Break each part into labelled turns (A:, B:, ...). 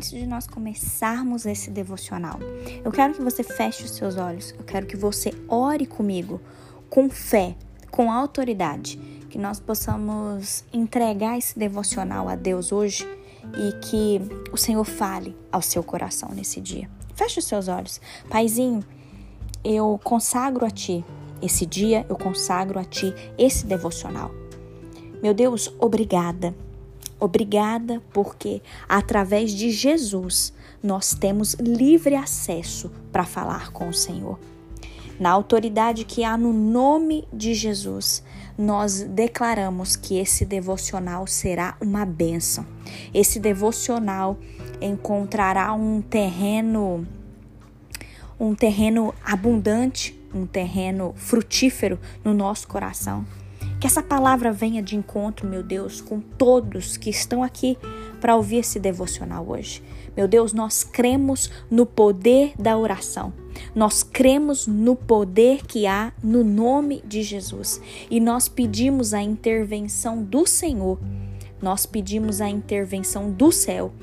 A: Antes de nós começarmos esse devocional, eu quero que você feche os seus olhos, eu quero que você ore comigo, com fé, com autoridade, que nós possamos entregar esse devocional a Deus hoje e que o Senhor fale ao seu coração nesse dia. Feche os seus olhos. Paizinho, eu consagro a Ti esse dia, eu consagro a Ti esse devocional. Meu Deus, obrigada Obrigada porque através de Jesus nós temos livre acesso para falar com o Senhor. Na autoridade que há no nome de Jesus, nós declaramos que esse devocional será uma bênção. Esse devocional encontrará um terreno um terreno abundante, um terreno frutífero no nosso coração. Que essa palavra venha de encontro, meu Deus, com todos que estão aqui para ouvir esse devocional hoje. Meu Deus, nós cremos no poder da oração. Nós cremos no poder que há no nome de Jesus e nós pedimos a intervenção do Senhor. Nós pedimos a intervenção do céu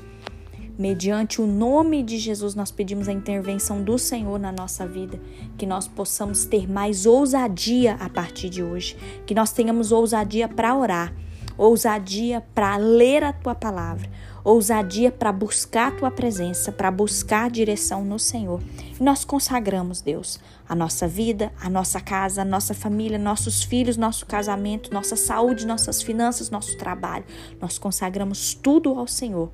A: Mediante o nome de Jesus, nós pedimos a intervenção do Senhor na nossa vida, que nós possamos ter mais ousadia a partir de hoje, que nós tenhamos ousadia para orar, ousadia para ler a tua palavra, ousadia para buscar a tua presença, para buscar direção no Senhor. E nós consagramos, Deus, a nossa vida, a nossa casa, a nossa família, nossos filhos, nosso casamento, nossa saúde, nossas finanças, nosso trabalho. Nós consagramos tudo ao Senhor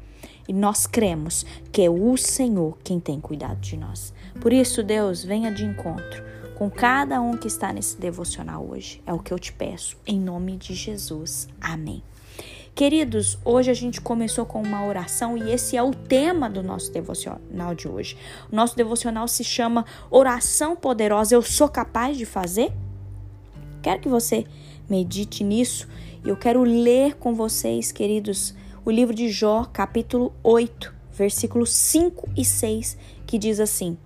A: e nós cremos que é o Senhor quem tem cuidado de nós. Por isso, Deus, venha de encontro com cada um que está nesse devocional hoje. É o que eu te peço, em nome de Jesus. Amém. Queridos, hoje a gente começou com uma oração e esse é o tema do nosso devocional de hoje. O nosso devocional se chama Oração Poderosa. Eu sou capaz de fazer? Quero que você medite nisso e eu quero ler com vocês, queridos, o livro de Jó, capítulo 8, versículos 5 e 6, que diz assim: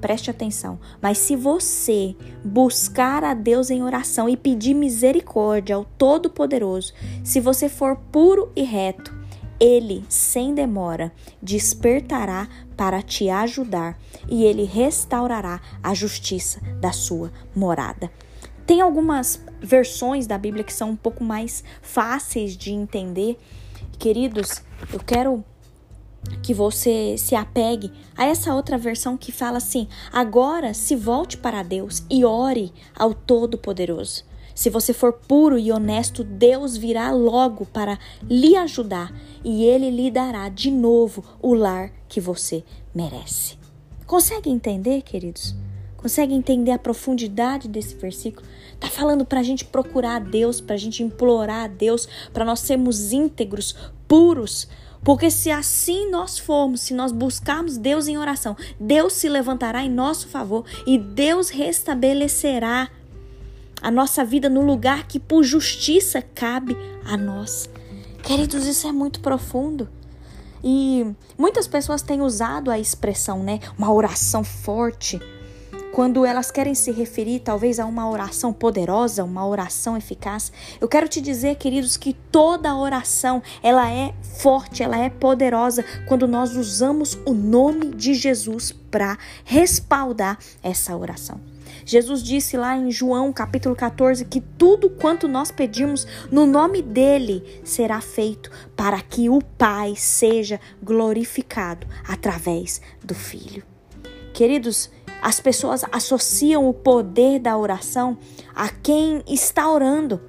A: Preste atenção, mas se você buscar a Deus em oração e pedir misericórdia ao Todo-Poderoso, se você for puro e reto, ele, sem demora, despertará para te ajudar e ele restaurará a justiça da sua morada. Tem algumas versões da Bíblia que são um pouco mais fáceis de entender Queridos, eu quero que você se apegue a essa outra versão que fala assim: agora se volte para Deus e ore ao Todo-Poderoso. Se você for puro e honesto, Deus virá logo para lhe ajudar e ele lhe dará de novo o lar que você merece. Consegue entender, queridos? Consegue entender a profundidade desse versículo? Tá falando para a gente procurar a Deus, para a gente implorar a Deus, para nós sermos íntegros, puros. Porque se assim nós formos, se nós buscarmos Deus em oração, Deus se levantará em nosso favor e Deus restabelecerá a nossa vida no lugar que por justiça cabe a nós. Queridos, isso é muito profundo. E muitas pessoas têm usado a expressão, né? Uma oração forte quando elas querem se referir talvez a uma oração poderosa, uma oração eficaz, eu quero te dizer, queridos, que toda oração, ela é forte, ela é poderosa quando nós usamos o nome de Jesus para respaldar essa oração. Jesus disse lá em João capítulo 14 que tudo quanto nós pedirmos no nome dele será feito para que o Pai seja glorificado através do Filho. Queridos, as pessoas associam o poder da oração a quem está orando.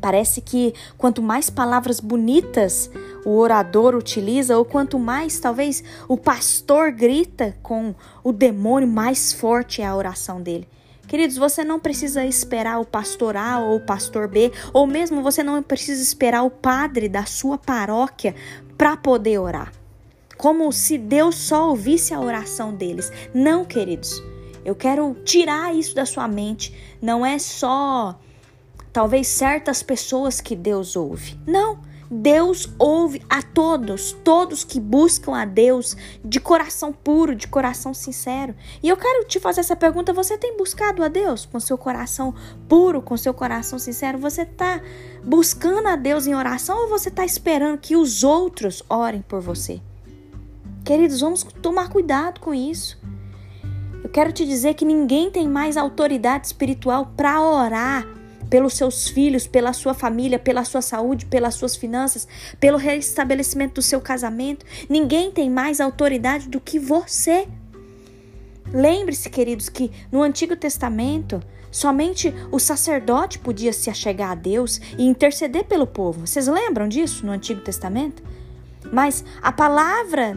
A: Parece que quanto mais palavras bonitas o orador utiliza, ou quanto mais talvez o pastor grita com o demônio, mais forte é a oração dele. Queridos, você não precisa esperar o pastor A ou o pastor B, ou mesmo você não precisa esperar o padre da sua paróquia para poder orar. Como se Deus só ouvisse a oração deles. Não, queridos. Eu quero tirar isso da sua mente. Não é só talvez certas pessoas que Deus ouve. Não. Deus ouve a todos, todos que buscam a Deus de coração puro, de coração sincero. E eu quero te fazer essa pergunta: você tem buscado a Deus com seu coração puro, com seu coração sincero? Você está buscando a Deus em oração ou você está esperando que os outros orem por você? Queridos, vamos tomar cuidado com isso. Eu quero te dizer que ninguém tem mais autoridade espiritual para orar pelos seus filhos, pela sua família, pela sua saúde, pelas suas finanças, pelo restabelecimento do seu casamento. Ninguém tem mais autoridade do que você. Lembre-se, queridos, que no Antigo Testamento somente o sacerdote podia se achegar a Deus e interceder pelo povo. Vocês lembram disso no Antigo Testamento? Mas a palavra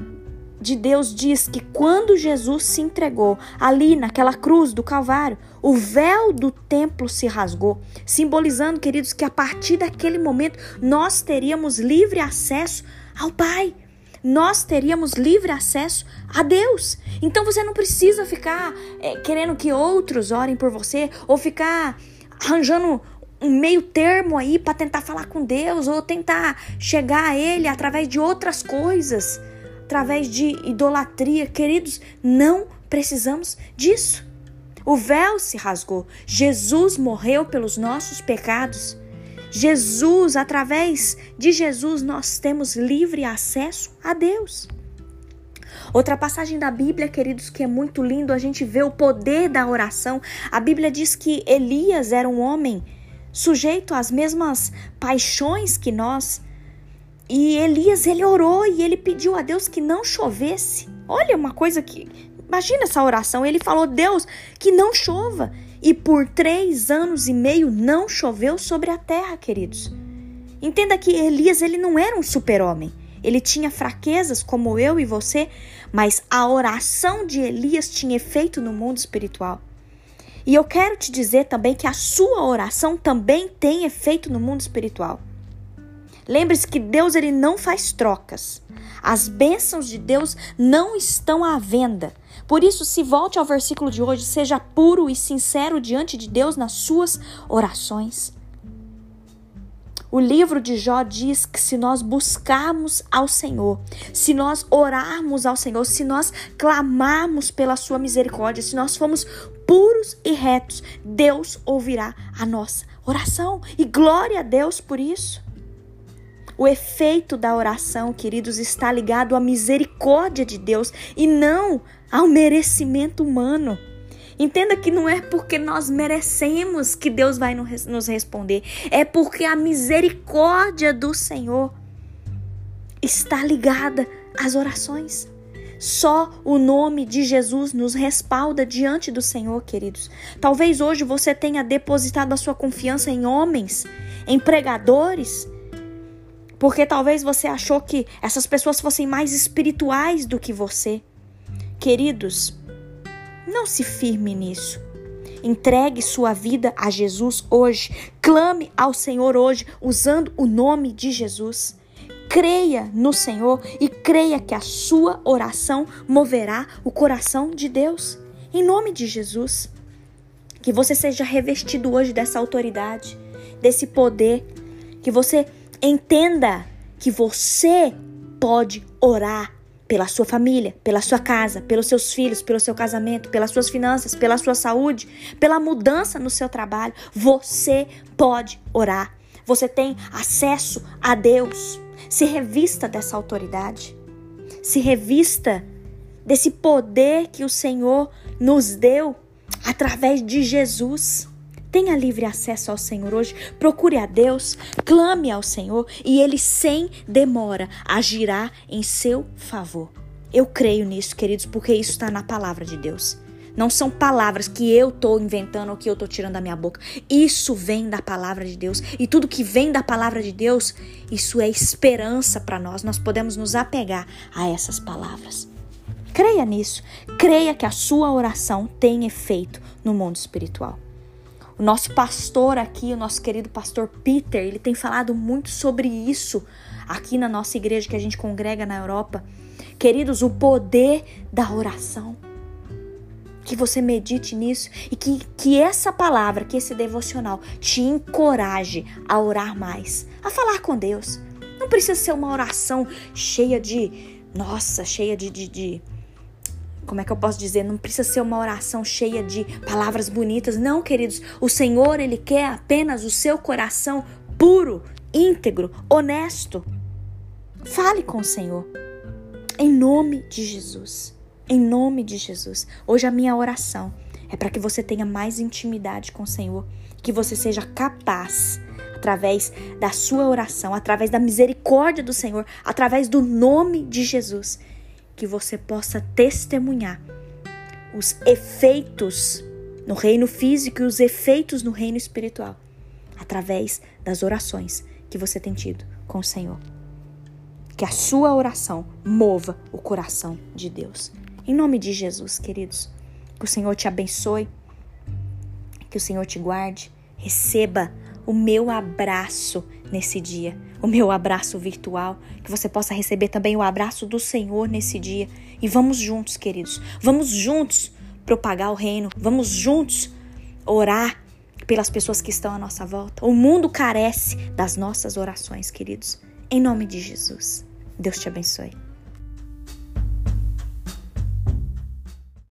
A: de Deus diz que quando Jesus se entregou ali naquela cruz do Calvário, o véu do templo se rasgou, simbolizando, queridos, que a partir daquele momento nós teríamos livre acesso ao Pai. Nós teríamos livre acesso a Deus. Então você não precisa ficar é, querendo que outros orem por você ou ficar arranjando um meio termo aí para tentar falar com Deus ou tentar chegar a Ele através de outras coisas através de idolatria. Queridos, não precisamos disso. O véu se rasgou. Jesus morreu pelos nossos pecados. Jesus, através de Jesus, nós temos livre acesso a Deus. Outra passagem da Bíblia, queridos, que é muito lindo, a gente vê o poder da oração. A Bíblia diz que Elias era um homem sujeito às mesmas paixões que nós, e Elias, ele orou e ele pediu a Deus que não chovesse. Olha uma coisa que. Imagina essa oração. Ele falou, Deus, que não chova. E por três anos e meio não choveu sobre a terra, queridos. Entenda que Elias, ele não era um super-homem. Ele tinha fraquezas como eu e você, mas a oração de Elias tinha efeito no mundo espiritual. E eu quero te dizer também que a sua oração também tem efeito no mundo espiritual. Lembre-se que Deus ele não faz trocas. As bênçãos de Deus não estão à venda. Por isso, se volte ao versículo de hoje, seja puro e sincero diante de Deus nas suas orações. O livro de Jó diz que se nós buscarmos ao Senhor, se nós orarmos ao Senhor, se nós clamarmos pela sua misericórdia, se nós formos puros e retos, Deus ouvirá a nossa oração. E glória a Deus por isso. O efeito da oração, queridos, está ligado à misericórdia de Deus e não ao merecimento humano. Entenda que não é porque nós merecemos que Deus vai nos responder, é porque a misericórdia do Senhor está ligada às orações. Só o nome de Jesus nos respalda diante do Senhor, queridos. Talvez hoje você tenha depositado a sua confiança em homens, em pregadores, porque talvez você achou que essas pessoas fossem mais espirituais do que você. Queridos, não se firme nisso. Entregue sua vida a Jesus hoje. Clame ao Senhor hoje, usando o nome de Jesus. Creia no Senhor e creia que a sua oração moverá o coração de Deus. Em nome de Jesus. Que você seja revestido hoje dessa autoridade, desse poder. Que você Entenda que você pode orar pela sua família, pela sua casa, pelos seus filhos, pelo seu casamento, pelas suas finanças, pela sua saúde, pela mudança no seu trabalho. Você pode orar. Você tem acesso a Deus. Se revista dessa autoridade. Se revista desse poder que o Senhor nos deu através de Jesus. Tenha livre acesso ao Senhor hoje. Procure a Deus, clame ao Senhor e Ele, sem demora, agirá em seu favor. Eu creio nisso, queridos, porque isso está na palavra de Deus. Não são palavras que eu estou inventando ou que eu estou tirando da minha boca. Isso vem da palavra de Deus. E tudo que vem da palavra de Deus, isso é esperança para nós. Nós podemos nos apegar a essas palavras. Creia nisso. Creia que a sua oração tem efeito no mundo espiritual. O nosso pastor aqui, o nosso querido pastor Peter, ele tem falado muito sobre isso aqui na nossa igreja que a gente congrega na Europa. Queridos, o poder da oração. Que você medite nisso e que, que essa palavra, que esse devocional te encoraje a orar mais, a falar com Deus. Não precisa ser uma oração cheia de, nossa, cheia de, de, de como é que eu posso dizer? Não precisa ser uma oração cheia de palavras bonitas. Não, queridos. O Senhor, Ele quer apenas o seu coração puro, íntegro, honesto. Fale com o Senhor. Em nome de Jesus. Em nome de Jesus. Hoje a minha oração é para que você tenha mais intimidade com o Senhor. Que você seja capaz através da sua oração, através da misericórdia do Senhor, através do nome de Jesus, que você possa testemunhar os efeitos no reino físico e os efeitos no reino espiritual, através das orações que você tem tido com o Senhor. Que a sua oração mova o coração de Deus. Em nome de Jesus, queridos, que o Senhor te abençoe, que o Senhor te guarde, receba o meu abraço nesse dia, o meu abraço virtual, que você possa receber também o abraço do Senhor nesse dia. E vamos juntos, queridos, vamos juntos propagar o reino, vamos juntos orar pelas pessoas que estão à nossa volta. O mundo carece das nossas orações, queridos. Em nome de Jesus. Deus te abençoe.